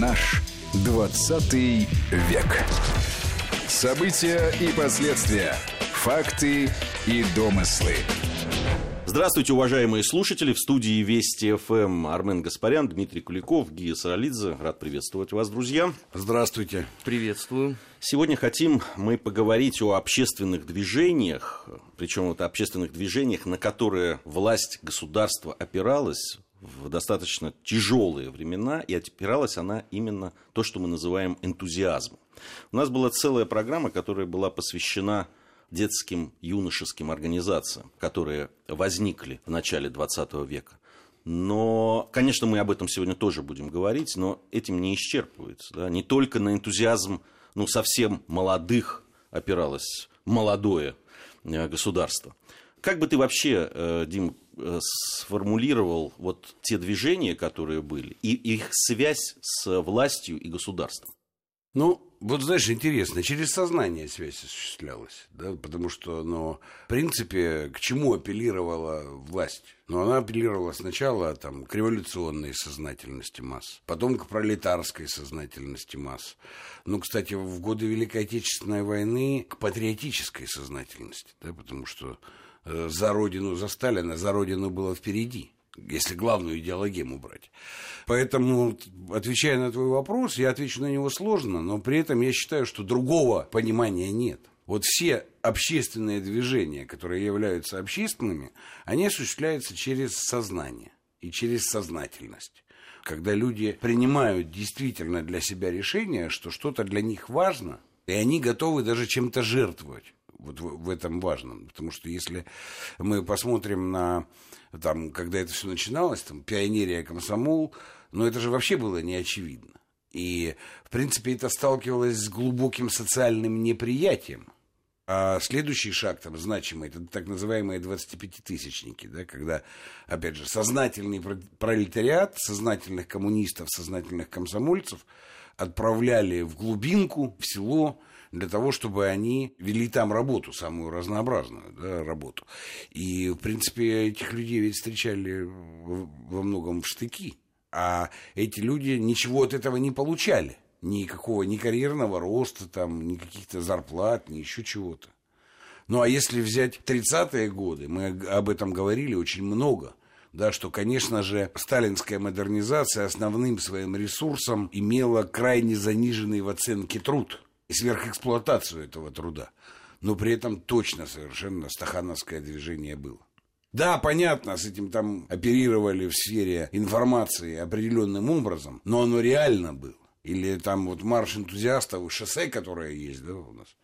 Наш 20 век. События и последствия. Факты и домыслы. Здравствуйте, уважаемые слушатели. В студии Вести ФМ Армен Гаспарян, Дмитрий Куликов, Гия Саралидзе. Рад приветствовать вас, друзья. Здравствуйте. Приветствую. Сегодня хотим мы поговорить о общественных движениях, причем вот общественных движениях, на которые власть государства опиралась в достаточно тяжелые времена, и опиралась она именно то, что мы называем энтузиазмом. У нас была целая программа, которая была посвящена детским юношеским организациям, которые возникли в начале 20 века. Но, конечно, мы об этом сегодня тоже будем говорить, но этим не исчерпывается. Да? Не только на энтузиазм ну, совсем молодых опиралось молодое э, государство. Как бы ты вообще, э, Дим, э, сформулировал вот те движения, которые были, и их связь с властью и государством? Ну, вот знаешь, интересно, через сознание связь осуществлялась, да, потому что, ну, в принципе, к чему апеллировала власть? Ну, она апеллировала сначала там, к революционной сознательности масс, потом к пролетарской сознательности масс. Ну, кстати, в годы Великой Отечественной войны к патриотической сознательности, да, потому что за родину, за Сталина, за родину было впереди если главную идеологему брать. Поэтому, отвечая на твой вопрос, я отвечу на него сложно, но при этом я считаю, что другого понимания нет. Вот все общественные движения, которые являются общественными, они осуществляются через сознание и через сознательность. Когда люди принимают действительно для себя решение, что что-то для них важно, и они готовы даже чем-то жертвовать вот в, в этом важном. Потому что если мы посмотрим на там, когда это все начиналось, там, пионерия, комсомол, но это же вообще было неочевидно. И, в принципе, это сталкивалось с глубоким социальным неприятием. А следующий шаг там значимый, это так называемые 25-тысячники, да, когда, опять же, сознательный пролетариат, сознательных коммунистов, сознательных комсомольцев отправляли в глубинку, в село, для того, чтобы они вели там работу, самую разнообразную да, работу. И, в принципе, этих людей ведь встречали во многом в штыки. А эти люди ничего от этого не получали. Никакого ни карьерного роста, там, ни каких-то зарплат, ни еще чего-то. Ну, а если взять 30-е годы, мы об этом говорили очень много – да, что, конечно же, сталинская модернизация основным своим ресурсом имела крайне заниженный в оценке труд и сверхэксплуатацию этого труда. Но при этом точно совершенно стахановское движение было. Да, понятно, с этим там оперировали в сфере информации определенным образом, но оно реально было. Или там вот марш энтузиастов, шоссе, которое есть, да, у нас.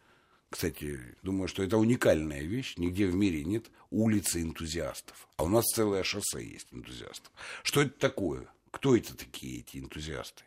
Кстати, думаю, что это уникальная вещь. Нигде в мире нет улицы энтузиастов. А у нас целое шоссе есть энтузиастов. Что это такое? Кто это такие, эти энтузиасты?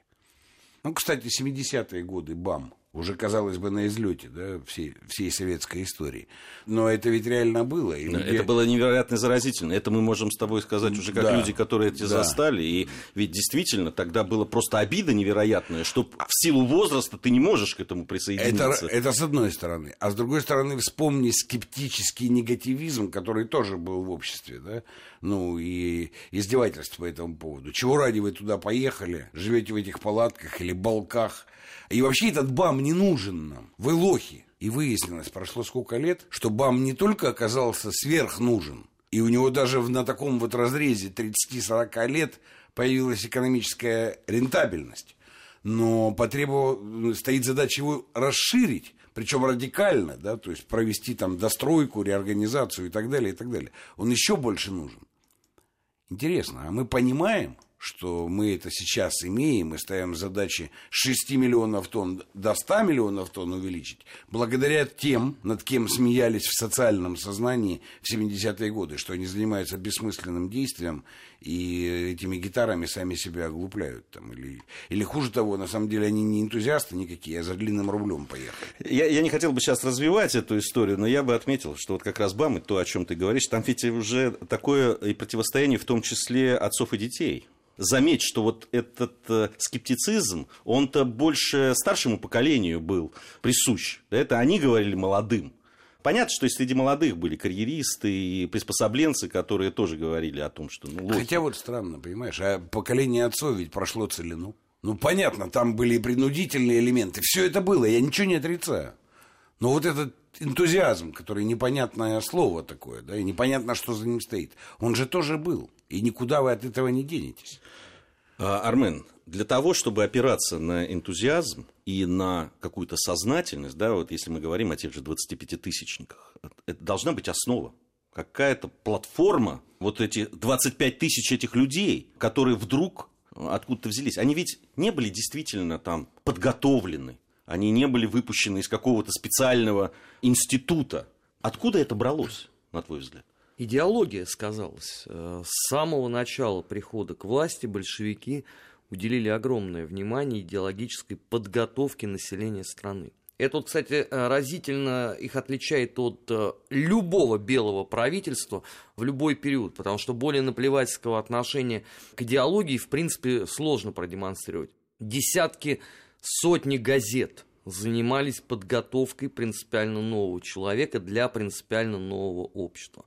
Ну, кстати, 70-е годы БАМ – уже, казалось бы, на излете да, всей, всей советской истории. Но это ведь реально было. И люди... Это было невероятно заразительно. Это мы можем с тобой сказать уже как да, люди, которые эти да. застали. И ведь действительно тогда было просто обида невероятная, что в силу возраста ты не можешь к этому присоединиться. Это, это с одной стороны. А с другой стороны, вспомни скептический негативизм, который тоже был в обществе. Да? Ну и издевательство по этому поводу. Чего ради вы туда поехали? Живете в этих палатках или балках? И вообще этот БАМ не нужен нам. Вы лохи. И выяснилось, прошло сколько лет, что БАМ не только оказался сверхнужен, и у него даже на таком вот разрезе 30-40 лет появилась экономическая рентабельность. Но потребовал, стоит задача его расширить, причем радикально, да, то есть провести там достройку, реорганизацию и так далее, и так далее. Он еще больше нужен. Интересно, а мы понимаем, что мы это сейчас имеем и ставим задачи с 6 миллионов тонн до 100 миллионов тонн увеличить, благодаря тем, над кем смеялись в социальном сознании в 70-е годы, что они занимаются бессмысленным действием и этими гитарами сами себя оглупляют. Там, или, или хуже того, на самом деле они не энтузиасты никакие, а за длинным рублем поехали. Я, я не хотел бы сейчас развивать эту историю, но я бы отметил, что вот как раз БАМ и то, о чем ты говоришь, там ведь уже такое и противостояние, в том числе отцов и детей заметь, что вот этот э, скептицизм, он-то больше старшему поколению был присущ. Это они говорили молодым. Понятно, что среди молодых были карьеристы и приспособленцы, которые тоже говорили о том, что... Ну, Хотя вот странно, понимаешь, а поколение отцов ведь прошло целину. Ну, понятно, там были и принудительные элементы. Все это было, я ничего не отрицаю. Но вот этот энтузиазм, который непонятное слово такое, да, и непонятно, что за ним стоит, он же тоже был. И никуда вы от этого не денетесь. А, Армен, для того, чтобы опираться на энтузиазм и на какую-то сознательность, да, вот если мы говорим о тех же 25-тысячниках, это должна быть основа. Какая-то платформа, вот эти 25 тысяч этих людей, которые вдруг откуда-то взялись. Они ведь не были действительно там подготовлены, они не были выпущены из какого-то специального института. Откуда это бралось, на твой взгляд? Идеология сказалась. Э, с самого начала прихода к власти большевики уделили огромное внимание идеологической подготовке населения страны. Это, кстати, э, разительно их отличает от э, любого белого правительства в любой период, потому что более наплевательского отношения к идеологии, в принципе, сложно продемонстрировать. Десятки, сотни газет занимались подготовкой принципиально нового человека для принципиально нового общества.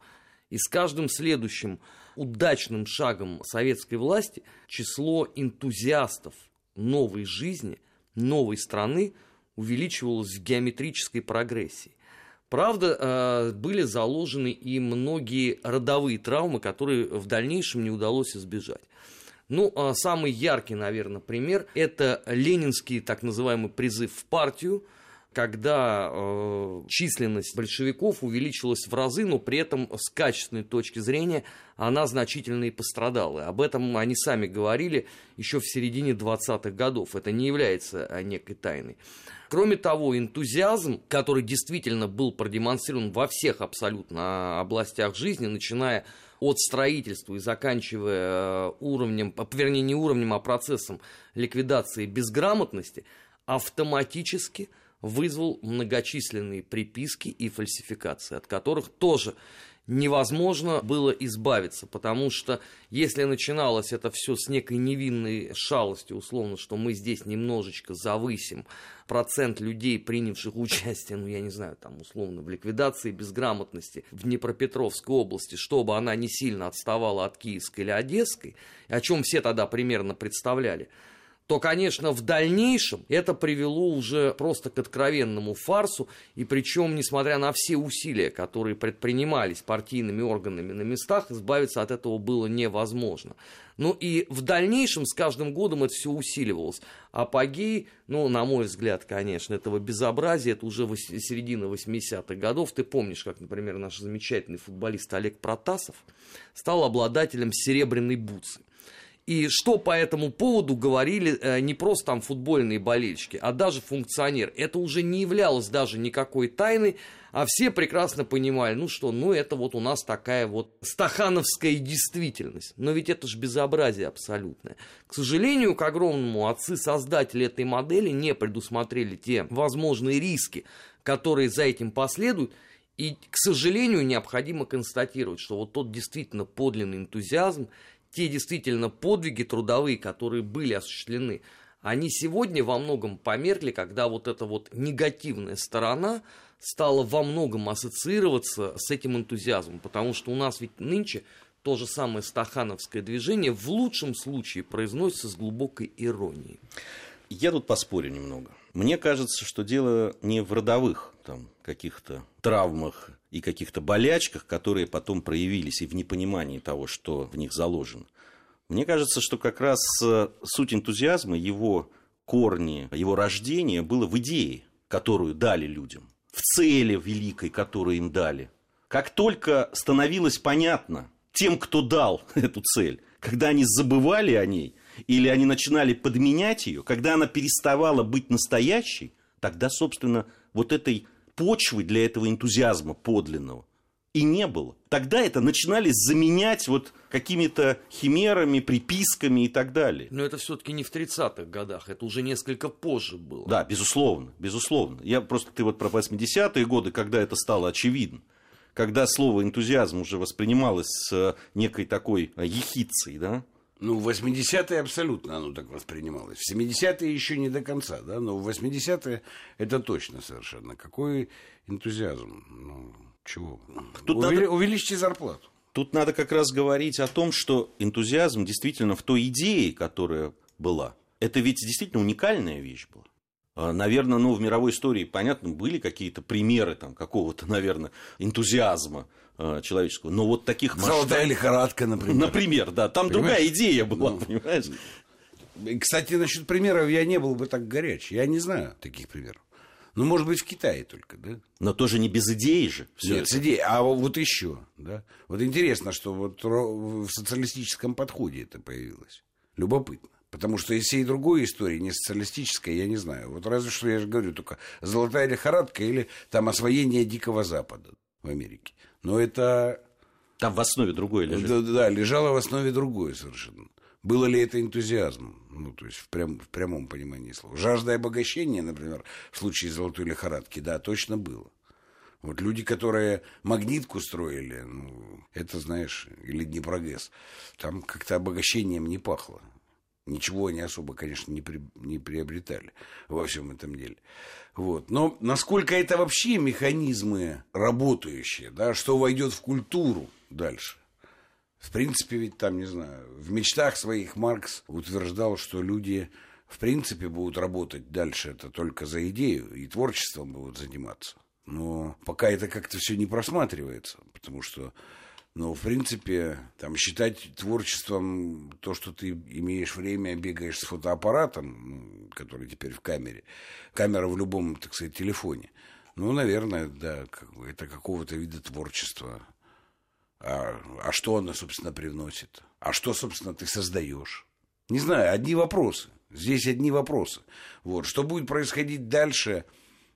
И с каждым следующим удачным шагом советской власти число энтузиастов новой жизни, новой страны – увеличивалась в геометрической прогрессии. Правда, э, были заложены и многие родовые травмы, которые в дальнейшем не удалось избежать. Ну, а самый яркий, наверное, пример – это ленинский так называемый призыв в партию – когда э, численность большевиков увеличилась в разы, но при этом с качественной точки зрения она значительно и пострадала. Об этом они сами говорили еще в середине 20-х годов. Это не является э, некой тайной. Кроме того, энтузиазм, который действительно был продемонстрирован во всех абсолютно областях жизни, начиная от строительства и заканчивая э, уровнем, вернее не уровнем, а процессом ликвидации безграмотности, автоматически – вызвал многочисленные приписки и фальсификации, от которых тоже невозможно было избавиться, потому что если начиналось это все с некой невинной шалости, условно, что мы здесь немножечко завысим процент людей, принявших участие, ну, я не знаю, там, условно, в ликвидации безграмотности в Днепропетровской области, чтобы она не сильно отставала от Киевской или Одесской, о чем все тогда примерно представляли, то, конечно, в дальнейшем это привело уже просто к откровенному фарсу, и причем, несмотря на все усилия, которые предпринимались партийными органами на местах, избавиться от этого было невозможно. Ну и в дальнейшем с каждым годом это все усиливалось. Апогей, ну, на мой взгляд, конечно, этого безобразия, это уже середина 80-х годов. Ты помнишь, как, например, наш замечательный футболист Олег Протасов стал обладателем серебряной бутсы. И что по этому поводу говорили э, не просто там футбольные болельщики, а даже функционер. Это уже не являлось даже никакой тайной, а все прекрасно понимали, ну что, ну это вот у нас такая вот стахановская действительность. Но ведь это же безобразие абсолютное. К сожалению, к огромному, отцы-создатели этой модели не предусмотрели те возможные риски, которые за этим последуют. И, к сожалению, необходимо констатировать, что вот тот действительно подлинный энтузиазм те действительно подвиги трудовые, которые были осуществлены, они сегодня во многом померкли, когда вот эта вот негативная сторона стала во многом ассоциироваться с этим энтузиазмом, потому что у нас ведь нынче то же самое стахановское движение в лучшем случае произносится с глубокой иронией. Я тут поспорю немного. Мне кажется, что дело не в родовых там, каких-то травмах и каких-то болячках, которые потом проявились и в непонимании того, что в них заложено. Мне кажется, что как раз э, суть энтузиазма, его корни, его рождение было в идее, которую дали людям, в цели великой, которую им дали. Как только становилось понятно тем, кто дал эту цель, когда они забывали о ней, или они начинали подменять ее, когда она переставала быть настоящей, тогда, собственно, вот этой почвы для этого энтузиазма подлинного и не было. Тогда это начинали заменять вот какими-то химерами, приписками и так далее. Но это все-таки не в 30-х годах, это уже несколько позже было. Да, безусловно, безусловно. Я просто, ты вот про 80-е годы, когда это стало очевидно, когда слово энтузиазм уже воспринималось с некой такой ехицей, да, ну, в 80-е абсолютно оно так воспринималось. В 70-е еще не до конца, да, но в 80-е это точно совершенно. Какой энтузиазм? Ну, чего? Тут Увели, надо... Увеличьте зарплату. Тут надо как раз говорить о том, что энтузиазм действительно в той идее, которая была, это ведь действительно уникальная вещь была. А, наверное, ну, в мировой истории, понятно, были какие-то примеры там, какого-то, наверное, энтузиазма а, человеческого. Но вот таких масштаб... Золотая лихорадка, например. Например, да. Там понимаешь? другая идея была, ну, понимаешь? Кстати, насчет примеров я не был бы так горяч. Я не знаю таких примеров. Ну, может быть, в Китае только, да? Но тоже не без идеи же. Все Нет, это. с идеей. А вот еще, да? Вот интересно, что вот в социалистическом подходе это появилось. Любопытно. Потому что из всей другой истории, не социалистической, я не знаю. Вот разве что я же говорю, только золотая лихорадка или там освоение Дикого Запада в Америке. Но это... Там в основе другое лежит. Да, да, лежало в основе другое совершенно. Было ли это энтузиазмом? Ну, то есть в, прям, в прямом понимании слова. Жажда обогащения, например, в случае золотой лихорадки, да, точно было. Вот люди, которые магнитку строили, ну, это, знаешь, или Днепрогэс, там как-то обогащением не пахло. Ничего они особо, конечно, не, при, не приобретали во всем этом деле. Вот. Но насколько это вообще механизмы работающие, да, что войдет в культуру дальше? В принципе, ведь там, не знаю, в мечтах своих Маркс утверждал, что люди в принципе будут работать дальше это только за идею и творчеством будут заниматься. Но пока это как-то все не просматривается, потому что но, в принципе, там, считать творчеством то, что ты имеешь время, бегаешь с фотоаппаратом, ну, который теперь в камере, камера в любом, так сказать, телефоне, ну, наверное, да, это какого-то вида творчества. А, а что оно, собственно, привносит? А что, собственно, ты создаешь? Не знаю, одни вопросы. Здесь одни вопросы. Вот. Что будет происходить дальше,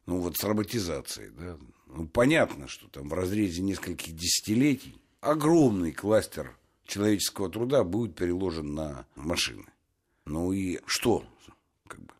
ну, вот с роботизацией, да? Ну, понятно, что там в разрезе нескольких десятилетий огромный кластер человеческого труда будет переложен на машины. Ну и что как бы,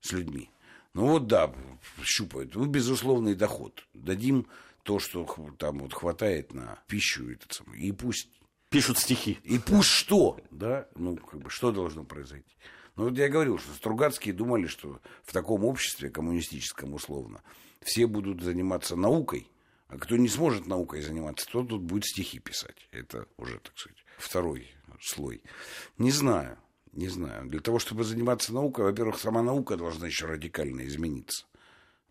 с людьми? Ну вот да, щупают. Ну, безусловный доход. Дадим то, что там вот хватает на пищу. Этот самый, и пусть... Пишут стихи. И пусть что, да? Ну, как бы, что должно произойти? Ну, вот я говорил, что Стругацкие думали, что в таком обществе, коммунистическом условно, все будут заниматься наукой, а кто не сможет наукой заниматься, тот тут будет стихи писать. Это уже, так сказать, второй слой. Не знаю, не знаю. Для того, чтобы заниматься наукой, во-первых, сама наука должна еще радикально измениться.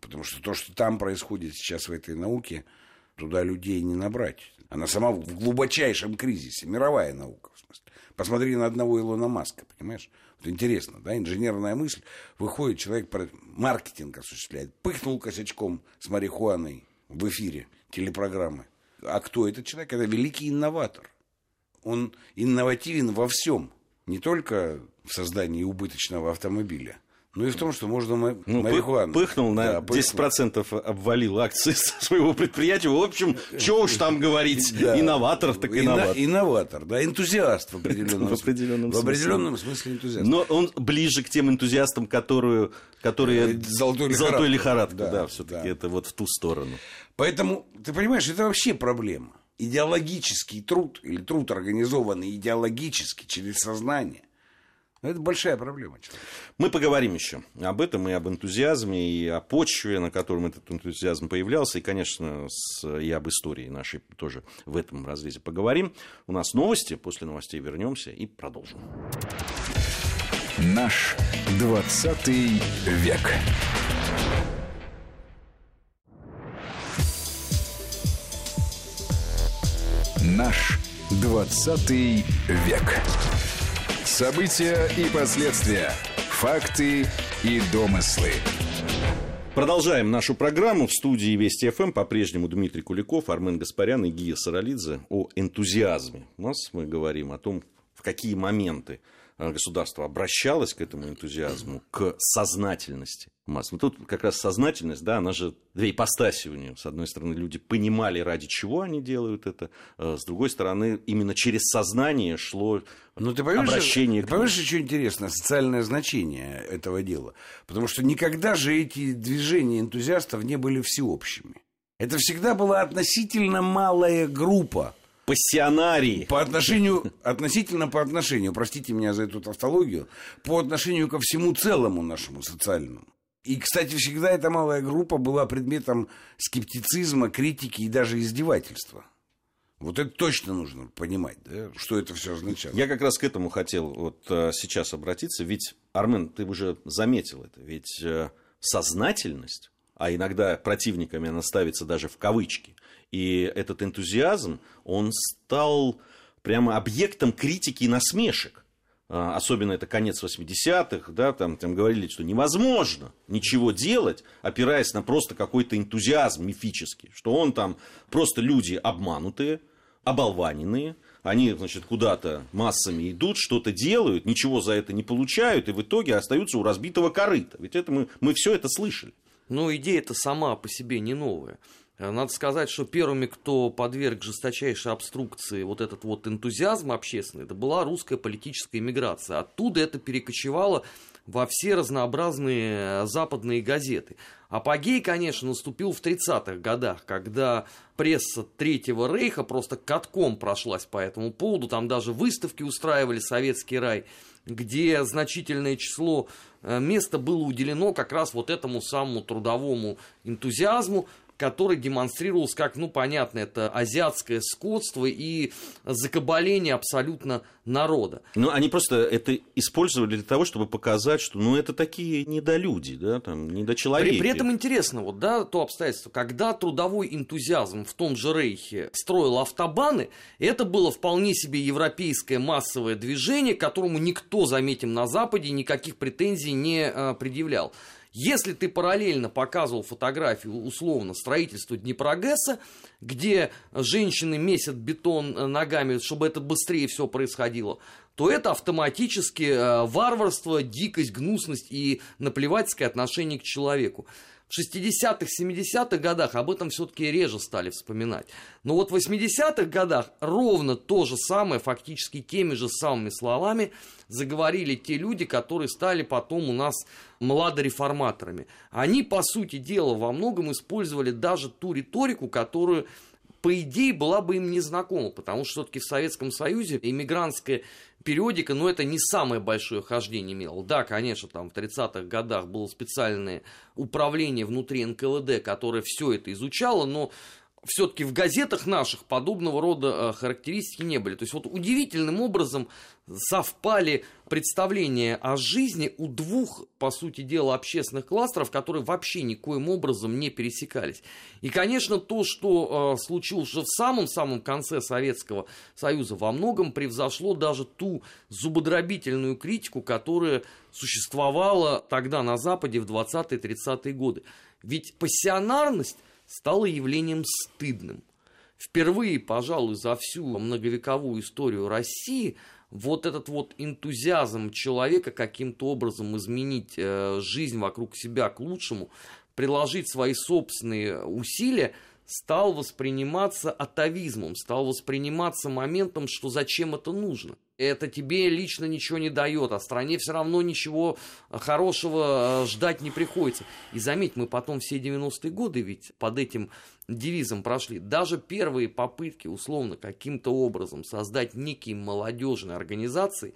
Потому что то, что там происходит сейчас в этой науке, туда людей не набрать. Она сама в глубочайшем кризисе, мировая наука, в смысле. Посмотри на одного Илона Маска, понимаешь? Вот интересно, да, инженерная мысль, выходит человек, маркетинг осуществляет, пыхнул косячком с марихуаной, в эфире телепрограммы. А кто этот человек? Это великий инноватор. Он инновативен во всем, не только в создании убыточного автомобиля, ну и в том, что можно ну, марихуану. Пыхнул на да, 10% обвалил акции своего предприятия. В общем, что уж там говорить, да. инноватор так инноватор. Инноватор, да, энтузиаст в определенном, в определенном, смысле. В определенном смысле энтузиаст. Но он ближе к тем энтузиастам, которые, которые э, золотой золотой лихорадка да, да все-таки да. это вот в ту сторону. Поэтому, ты понимаешь, это вообще проблема. Идеологический труд или труд организованный идеологически через сознание это большая проблема. Человек. Мы поговорим еще об этом и об энтузиазме, и о почве, на котором этот энтузиазм появлялся, и, конечно, с, и об истории нашей тоже в этом разрезе поговорим. У нас новости, после новостей вернемся и продолжим. Наш 20 век. Наш 20 век. События и последствия. Факты и домыслы. Продолжаем нашу программу. В студии Вести ФМ по-прежнему Дмитрий Куликов, Армен Гаспарян и Гия Саралидзе о энтузиазме. У нас мы говорим о том, в какие моменты государство обращалось к этому энтузиазму, к сознательности масс. Но тут как раз сознательность, да, она же две ипостаси у нее. С одной стороны, люди понимали, ради чего они делают это, э, с другой стороны, именно через сознание шло ну, ты понимаешь, обращение ты понимаешь, что интересно, социальное значение этого дела? Потому что никогда же эти движения энтузиастов не были всеобщими. Это всегда была относительно малая группа пассионарии. По отношению, относительно по отношению, простите меня за эту тавтологию, по отношению ко всему целому нашему социальному. И, кстати, всегда эта малая группа была предметом скептицизма, критики и даже издевательства. Вот это точно нужно понимать, да, что это все означает. Я как раз к этому хотел вот э, сейчас обратиться, ведь Армен, ты уже заметил это, ведь э, сознательность, а иногда противниками она ставится даже в кавычки, и этот энтузиазм, он стал прямо объектом критики и насмешек. А, особенно это конец 80-х, да, там, там говорили, что невозможно ничего делать, опираясь на просто какой-то энтузиазм мифический, что он там просто люди обманутые, оболваненные, они, значит, куда-то массами идут, что-то делают, ничего за это не получают, и в итоге остаются у разбитого корыта. Ведь это мы, мы все это слышали. Но идея-то сама по себе не новая. Надо сказать, что первыми, кто подверг жесточайшей обструкции вот этот вот энтузиазм общественный, это была русская политическая иммиграция. Оттуда это перекочевало во все разнообразные западные газеты. Апогей, конечно, наступил в 30-х годах, когда пресса Третьего Рейха просто катком прошлась по этому поводу. Там даже выставки устраивали «Советский рай», где значительное число э, места было уделено как раз вот этому самому трудовому энтузиазму, который демонстрировался как, ну, понятно, это азиатское скотство и закабаление абсолютно народа. Ну, они просто это использовали для того, чтобы показать, что, ну, это такие недолюди, да, там, недочеловеки. При, при этом интересно, вот, да, то обстоятельство, когда трудовой энтузиазм в том же Рейхе строил автобаны, это было вполне себе европейское массовое движение, которому никто, заметим, на Западе никаких претензий не а, предъявлял. Если ты параллельно показывал фотографию условно строительства Днепрогэса, где женщины месят бетон э, ногами, чтобы это быстрее все происходило, то это автоматически э, варварство, дикость, гнусность и наплевательское отношение к человеку. В 60-х, 70-х годах об этом все-таки реже стали вспоминать. Но вот в 80-х годах ровно то же самое, фактически теми же самыми словами, заговорили те люди, которые стали потом у нас младореформаторами. Они, по сути дела, во многом использовали даже ту риторику, которую по идее, была бы им незнакома, потому что все-таки в Советском Союзе иммигрантская периодика, но это не самое большое хождение имело. Да, конечно, там в 30-х годах было специальное управление внутри НКВД, которое все это изучало, но все-таки в газетах наших подобного рода э, характеристики не были. То есть вот удивительным образом совпали представления о жизни у двух, по сути дела, общественных кластеров, которые вообще никоим образом не пересекались. И, конечно, то, что э, случилось в самом-самом конце Советского Союза, во многом превзошло даже ту зубодробительную критику, которая существовала тогда на Западе в 20-30-е годы. Ведь пассионарность стало явлением стыдным. Впервые, пожалуй, за всю многовековую историю России вот этот вот энтузиазм человека каким-то образом изменить э, жизнь вокруг себя к лучшему, приложить свои собственные усилия, стал восприниматься атовизмом, стал восприниматься моментом, что зачем это нужно это тебе лично ничего не дает, а стране все равно ничего хорошего э, ждать не приходится. И заметь, мы потом все 90-е годы ведь под этим девизом прошли. Даже первые попытки, условно, каким-то образом создать некие молодежные организации,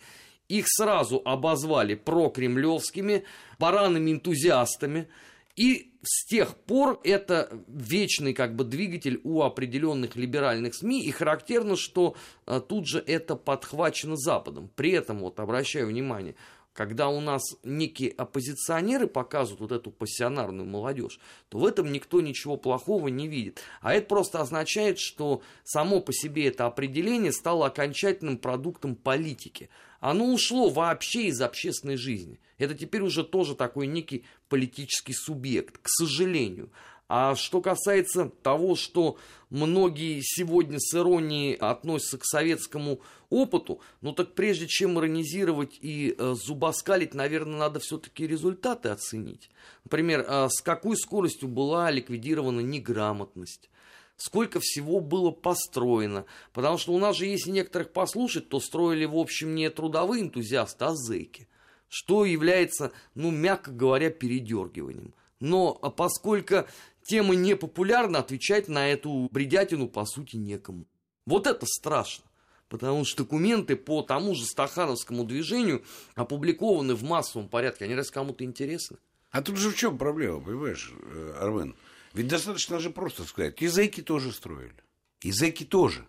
их сразу обозвали прокремлевскими, баранами-энтузиастами, и с тех пор это вечный как бы двигатель у определенных либеральных СМИ, и характерно, что а, тут же это подхвачено Западом. При этом, вот обращаю внимание, когда у нас некие оппозиционеры показывают вот эту пассионарную молодежь, то в этом никто ничего плохого не видит. А это просто означает, что само по себе это определение стало окончательным продуктом политики оно ушло вообще из общественной жизни. Это теперь уже тоже такой некий политический субъект, к сожалению. А что касается того, что многие сегодня с иронией относятся к советскому опыту, ну так прежде чем иронизировать и э, зубоскалить, наверное, надо все-таки результаты оценить. Например, э, с какой скоростью была ликвидирована неграмотность, сколько всего было построено. Потому что у нас же, если некоторых послушать, то строили, в общем, не трудовые энтузиасты, а зэки. Что является, ну, мягко говоря, передергиванием. Но а поскольку тема не популярна, отвечать на эту бредятину, по сути, некому. Вот это страшно. Потому что документы по тому же стахановскому движению опубликованы в массовом порядке. Они раз кому-то интересны. А тут же в чем проблема, понимаешь, э, Армен? Ведь достаточно же просто сказать, и зэки тоже строили. И зэки тоже.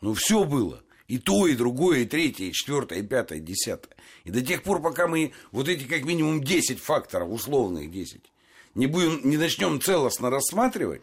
Ну, все было. И то, и другое, и третье, и четвертое, и пятое, и десятое. И до тех пор, пока мы вот эти как минимум 10 факторов, условных 10, не, будем, не начнем целостно рассматривать,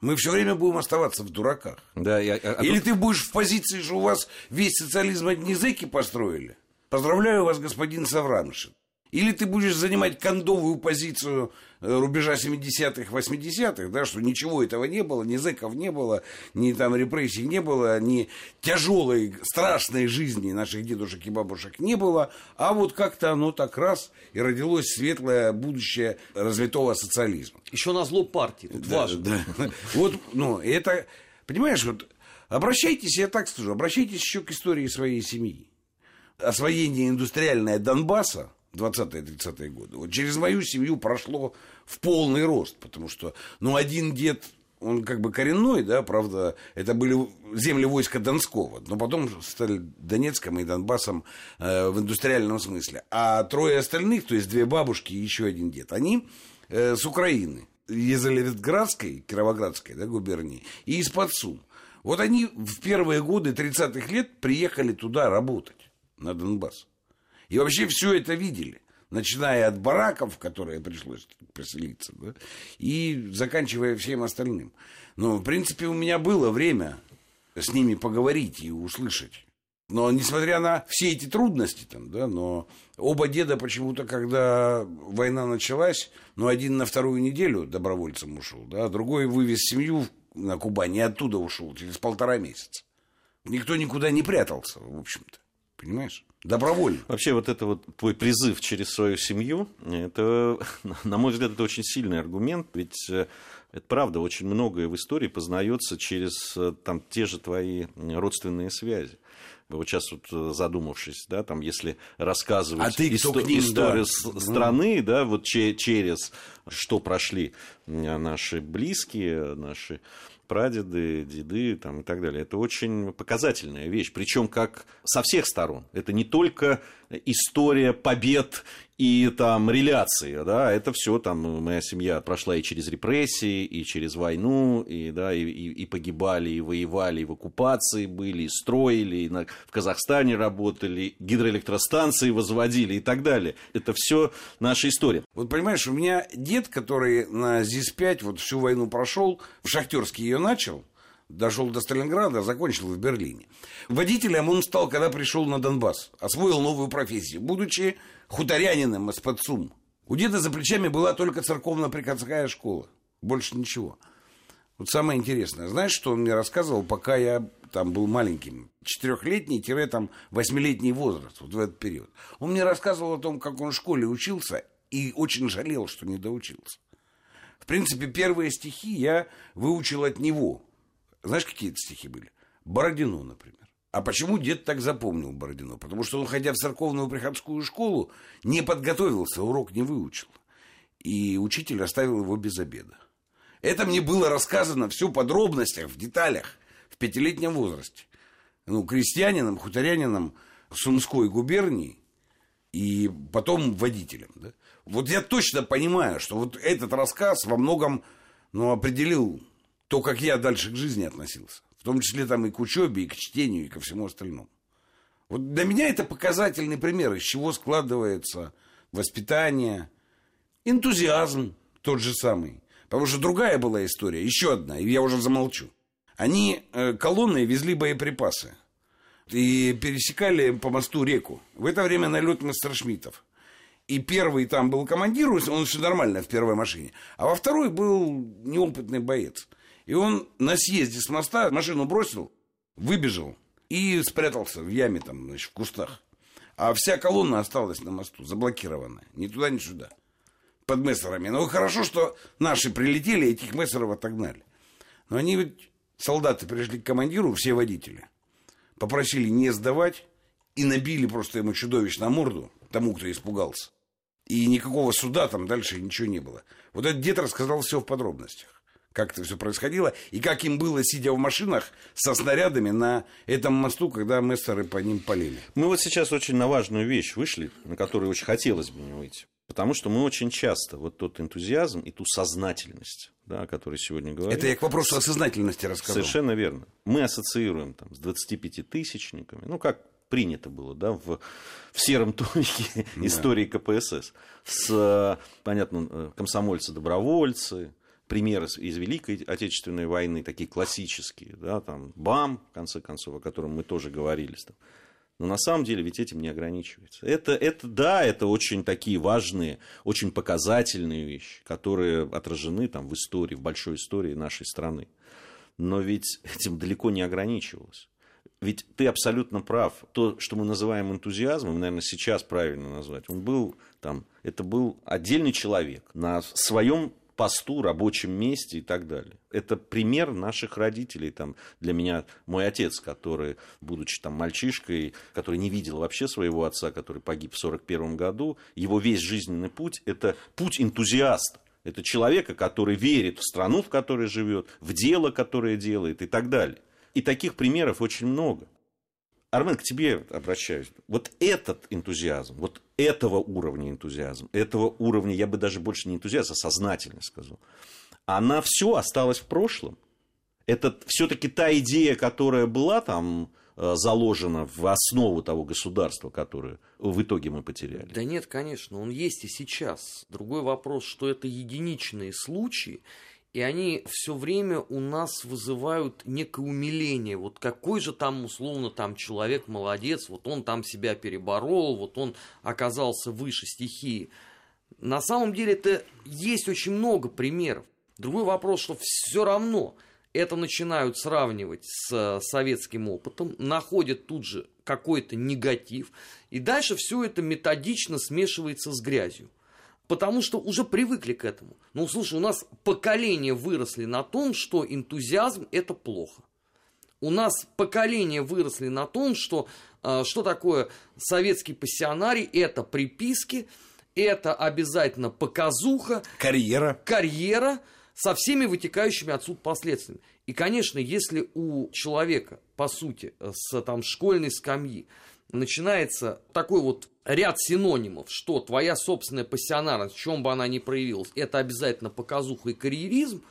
мы все время будем оставаться в дураках. Да, я, а Или тут- ты будешь в позиции, что у вас весь социализм одни зэки построили? Поздравляю вас, господин Савраншин. Или ты будешь занимать кондовую позицию э, рубежа 70-х, 80-х, да, что ничего этого не было, ни зэков не было, ни там репрессий не было, ни тяжелой, страшной жизни наших дедушек и бабушек не было, а вот как-то оно так раз и родилось светлое будущее развитого социализма. Еще на зло партии. Тут важно. Да. Вот, ну, это, понимаешь, вот обращайтесь, я так скажу, обращайтесь еще к истории своей семьи. Освоение индустриальное Донбасса 20-30-е годы, вот через мою семью прошло в полный рост, потому что, ну, один дед, он как бы коренной, да, правда, это были земли войска Донского, но потом стали Донецком и Донбассом э, в индустриальном смысле. А трое остальных, то есть две бабушки и еще один дед, они э, с Украины, из Елизаветградской, Кировоградской да, губернии, и из-под Сум. Вот они в первые годы 30-х лет приехали туда работать, на Донбасс. И вообще все это видели. Начиная от бараков, в которые пришлось поселиться, да, и заканчивая всем остальным. Но, в принципе, у меня было время с ними поговорить и услышать. Но несмотря на все эти трудности, там, да, но оба деда почему-то, когда война началась, ну, один на вторую неделю добровольцем ушел, да, а другой вывез семью на Кубани и оттуда ушел через полтора месяца. Никто никуда не прятался, в общем-то. Понимаешь? Добровольно. Вообще вот это вот твой призыв через свою семью, это, на мой взгляд, это очень сильный аргумент, ведь э, это правда, очень многое в истории познается через э, там те же твои родственные связи. Вот сейчас вот э, задумавшись, да, там, если рассказывать А ты к ним, историю да. страны, да, вот че- через что прошли наши близкие, наши прадеды, деды там, и так далее. Это очень показательная вещь. Причем как со всех сторон. Это не только история побед и там реляции, да, это все там моя семья прошла и через репрессии, и через войну, и да, и, и- и погибали, и воевали, и в оккупации были, и строили, и на- в Казахстане работали, гидроэлектростанции возводили и так далее. Это все наша история. Вот понимаешь, у меня дед, который на ЗИС-5 вот всю войну прошел, в Шахтерске ее начал, дошел до Сталинграда, закончил в Берлине. Водителем он стал, когда пришел на Донбасс, освоил новую профессию, будучи хуторянином из Подсум. У деда за плечами была только церковно-приходская школа, больше ничего. Вот самое интересное, знаешь, что он мне рассказывал, пока я там был маленьким, четырехлетний-там восьмилетний возраст, вот в этот период. Он мне рассказывал о том, как он в школе учился и очень жалел, что не доучился. В принципе, первые стихи я выучил от него. Знаешь, какие это стихи были? Бородино, например. А почему дед так запомнил Бородино? Потому что он, ходя в церковную приходскую школу, не подготовился, урок не выучил. И учитель оставил его без обеда. Это мне было рассказано все в подробностях, в деталях, в пятилетнем возрасте. Ну, крестьянином, хуторянином Сумской губернии и потом водителем. Да? Вот я точно понимаю, что вот этот рассказ во многом ну, определил то, как я дальше к жизни относился. В том числе там и к учебе, и к чтению, и ко всему остальному. Вот для меня это показательный пример, из чего складывается воспитание, энтузиазм тот же самый. Потому что другая была история, еще одна, и я уже замолчу. Они э, колонной везли боеприпасы и пересекали по мосту реку. В это время налет Мессершмиттов. И первый там был командир, он все нормально в первой машине. А во второй был неопытный боец. И он на съезде с моста машину бросил, выбежал и спрятался в яме там, значит, в кустах. А вся колонна осталась на мосту, заблокированная. Ни туда, ни сюда. Под мессерами. Но хорошо, что наши прилетели, этих мессеров отогнали. Но они ведь, солдаты пришли к командиру, все водители. Попросили не сдавать и набили просто ему чудовищно морду, тому, кто испугался. И никакого суда там дальше ничего не было. Вот этот дед рассказал все в подробностях. Как это все происходило, и как им было, сидя в машинах со снарядами на этом мосту, когда мессеры по ним полили. Мы вот сейчас очень на важную вещь вышли, на которую очень хотелось бы не выйти. Потому что мы очень часто вот тот энтузиазм и ту сознательность, да, о которой сегодня говорим... Это я к вопросу о сознательности рассказал. Совершенно верно. Мы ассоциируем там, с 25-тысячниками, ну, как принято было да, в, в сером томике да. истории КПСС, с, понятно, комсомольцы-добровольцы, примеры из Великой Отечественной войны, такие классические, да, там, БАМ, в конце концов, о котором мы тоже говорили. Там. Но на самом деле ведь этим не ограничивается. Это, это, да, это очень такие важные, очень показательные вещи, которые отражены там в истории, в большой истории нашей страны. Но ведь этим далеко не ограничивалось. Ведь ты абсолютно прав. То, что мы называем энтузиазмом, наверное, сейчас правильно назвать, он был там, это был отдельный человек на своем посту, рабочем месте и так далее. Это пример наших родителей. Там, для меня мой отец, который, будучи там мальчишкой, который не видел вообще своего отца, который погиб в 1941 году, его весь жизненный путь – это путь энтузиаста. Это человека, который верит в страну, в которой живет, в дело, которое делает и так далее. И таких примеров очень много. Армен, к тебе обращаюсь. Вот этот энтузиазм, вот этого уровня энтузиазм, этого уровня, я бы даже больше не энтузиазм, а сознательность сказал, она все осталась в прошлом. Это все-таки та идея, которая была там э, заложена в основу того государства, которое в итоге мы потеряли. Да нет, конечно, он есть и сейчас. Другой вопрос, что это единичные случаи, и они все время у нас вызывают некое умиление. Вот какой же там, условно, там человек молодец, вот он там себя переборол, вот он оказался выше стихии. На самом деле это есть очень много примеров. Другой вопрос, что все равно это начинают сравнивать с советским опытом, находят тут же какой-то негатив, и дальше все это методично смешивается с грязью потому что уже привыкли к этому. Ну, слушай, у нас поколения выросли на том, что энтузиазм – это плохо. У нас поколения выросли на том, что э, что такое советский пассионарий – это приписки, это обязательно показуха. Карьера. Карьера со всеми вытекающими отсюда последствиями. И, конечно, если у человека, по сути, с там, школьной скамьи начинается такой вот ряд синонимов, что твоя собственная пассионарность, в чем бы она ни проявилась, это обязательно показуха и карьеризм,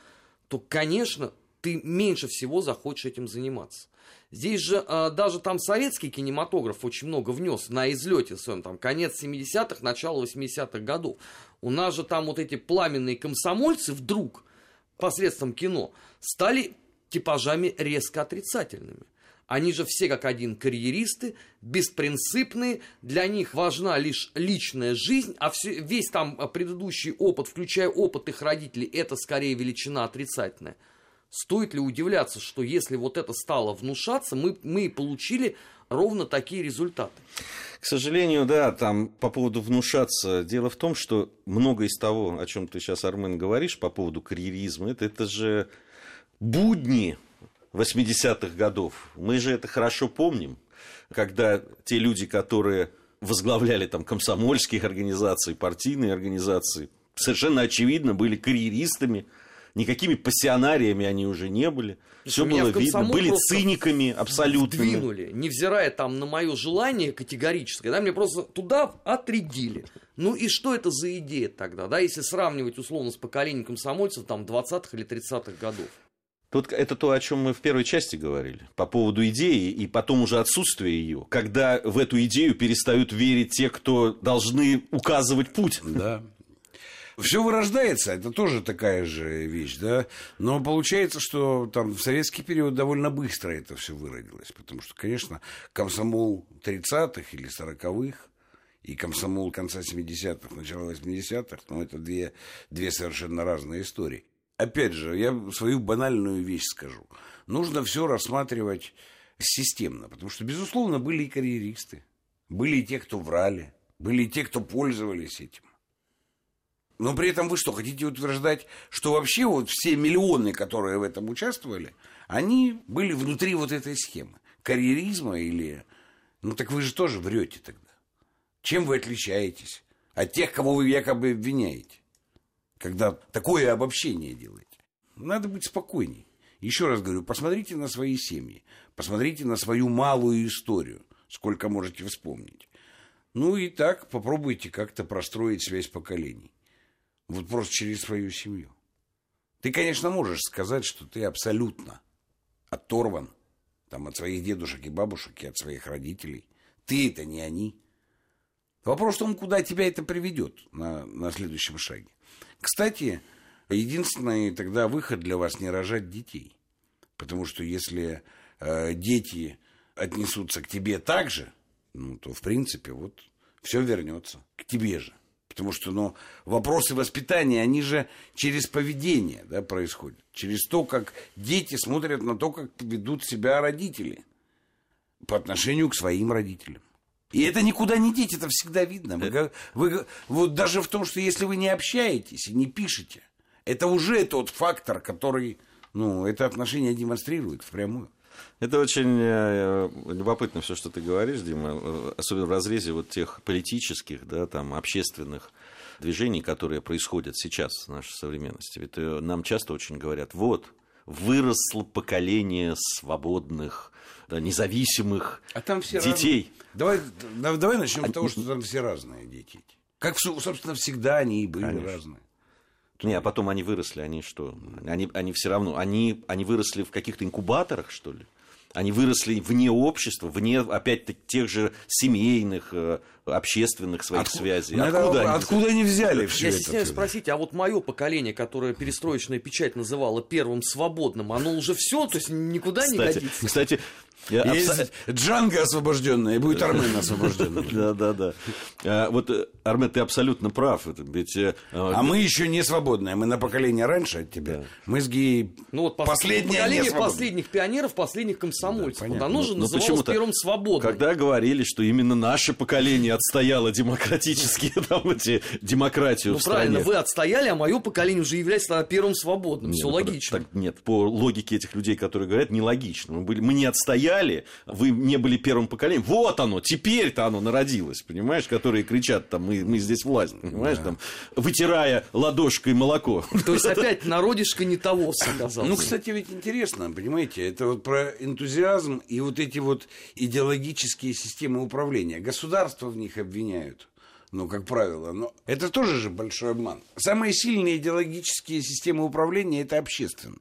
то, конечно, ты меньше всего захочешь этим заниматься. Здесь же э, даже там советский кинематограф очень много внес на излете своем, там, конец 70-х, начало 80-х годов. У нас же там вот эти пламенные комсомольцы вдруг посредством кино стали типажами резко отрицательными. Они же все как один карьеристы, беспринципные, для них важна лишь личная жизнь, а все, весь там предыдущий опыт, включая опыт их родителей, это скорее величина отрицательная. Стоит ли удивляться, что если вот это стало внушаться, мы, мы получили ровно такие результаты? К сожалению, да, там по поводу внушаться. Дело в том, что много из того, о чем ты сейчас, Армен, говоришь по поводу карьеризма, это, это же будни 80-х годов. Мы же это хорошо помним, когда те люди, которые возглавляли там комсомольские организации, партийные организации, совершенно очевидно были карьеристами, никакими пассионариями они уже не были. Все было видно, были циниками абсолютно. Двинули, невзирая там на мое желание категорическое, да, мне просто туда отрядили. Ну и что это за идея тогда, да, если сравнивать условно с поколением комсомольцев там 20-х или 30-х годов? Тут это то, о чем мы в первой части говорили, по поводу идеи и потом уже отсутствия ее, когда в эту идею перестают верить те, кто должны указывать путь. Да. Все вырождается, это тоже такая же вещь, да. Но получается, что там в советский период довольно быстро это все выродилось. Потому что, конечно, комсомол 30-х или 40-х и комсомол конца 70-х, начала 80-х, ну, это две, две совершенно разные истории опять же, я свою банальную вещь скажу. Нужно все рассматривать системно, потому что, безусловно, были и карьеристы, были и те, кто врали, были и те, кто пользовались этим. Но при этом вы что, хотите утверждать, что вообще вот все миллионы, которые в этом участвовали, они были внутри вот этой схемы? Карьеризма или... Ну так вы же тоже врете тогда. Чем вы отличаетесь от тех, кого вы якобы обвиняете? Когда такое обобщение делаете. Надо быть спокойней. Еще раз говорю, посмотрите на свои семьи, посмотрите на свою малую историю, сколько можете вспомнить. Ну и так попробуйте как-то простроить связь поколений. Вот просто через свою семью. Ты, конечно, можешь сказать, что ты абсолютно оторван там, от своих дедушек и бабушек и от своих родителей. Ты это не они. Вопрос в том, куда тебя это приведет на, на следующем шаге. Кстати, единственный тогда выход для вас не рожать детей. Потому что если э, дети отнесутся к тебе так же, ну, то, в принципе, вот все вернется к тебе же. Потому что ну, вопросы воспитания, они же через поведение да, происходят. Через то, как дети смотрят на то, как ведут себя родители по отношению к своим родителям. И это никуда не деть, это всегда видно. Вы, вы, вот даже в том, что если вы не общаетесь и не пишете, это уже тот фактор, который ну, это отношение демонстрирует впрямую. Это очень э, любопытно все, что ты говоришь, Дима, э, особенно в разрезе вот тех политических, да, там, общественных движений, которые происходят сейчас в нашей современности. Ведь э, нам часто очень говорят, вот, выросло поколение свободных, да, независимых а там все детей. Разные. Давай, давай начнем а... с того, что там все разные дети. Как, собственно, всегда они и были Конечно. разные. Не, а потом они выросли, они что? Они, они все равно, они, они выросли в каких-то инкубаторах, что ли? Они выросли вне общества, вне, опять-таки, тех же семейных, э, общественных своих Отку... связей. Ну, откуда, это, они... откуда они взяли все Я это? стесняюсь спросить, а вот мое поколение, которое перестроечная печать называла первым свободным, оно уже все, то есть никуда кстати, не годится? Кстати, я Есть абс... Джанго освобожденная, и будет Армен освобожденный. Да, да, да. А, вот, э, Армен, ты абсолютно прав. Ведь, э, а мы еще не свободные, мы на поколение раньше от тебя. Мы с Геей ну, вот последнее поколение последних пионеров, последних комсомольцев. Да, оно же ну, называлось первым свободным. Когда говорили, что именно наше поколение отстояло демократические там эти демократию ну, правильно, вы отстояли, а мое поколение уже является первым свободным. Все ну, логично. нет, по логике этих людей, которые говорят, нелогично. Мы не отстояли отстояли, вы не были первым поколением. Вот оно, теперь-то оно народилось, понимаешь, которые кричат там, мы, мы здесь власть, понимаешь, да. там, вытирая ладошкой молоко. То есть опять народишко не того оказался. Ну, кстати, ведь интересно, понимаете, это вот про энтузиазм и вот эти вот идеологические системы управления. Государство в них обвиняют ну, как правило. Но это тоже же большой обман. Самые сильные идеологические системы управления – это общественные.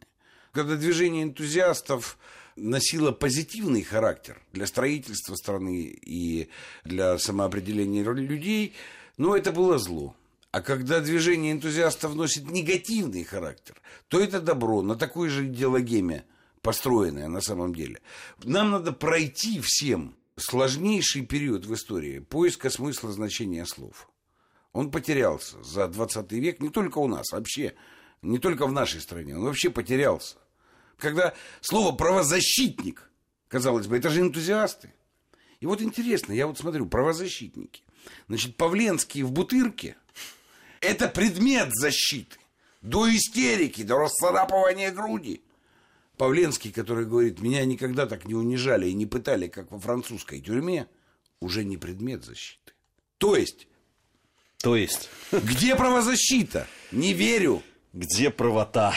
Когда движение энтузиастов носила позитивный характер для строительства страны и для самоопределения людей, но это было зло. А когда движение энтузиастов носит негативный характер, то это добро на такой же идеологеме построенное на самом деле. Нам надо пройти всем сложнейший период в истории поиска смысла значения слов. Он потерялся за 20 век, не только у нас, вообще, не только в нашей стране, он вообще потерялся когда слово правозащитник, казалось бы, это же энтузиасты. И вот интересно, я вот смотрю, правозащитники. Значит, Павленский в Бутырке – это предмет защиты. До истерики, до расцарапывания груди. Павленский, который говорит, меня никогда так не унижали и не пытали, как во французской тюрьме, уже не предмет защиты. То есть... То есть... Где правозащита? Не верю. Где правота?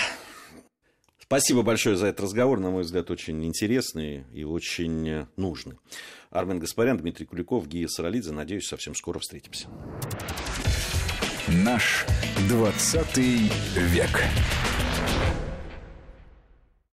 Спасибо большое за этот разговор, на мой взгляд, очень интересный и очень нужный. Армен Гаспарян, Дмитрий Куликов, Гия Саралидзе. Надеюсь, совсем скоро встретимся. Наш 20 век.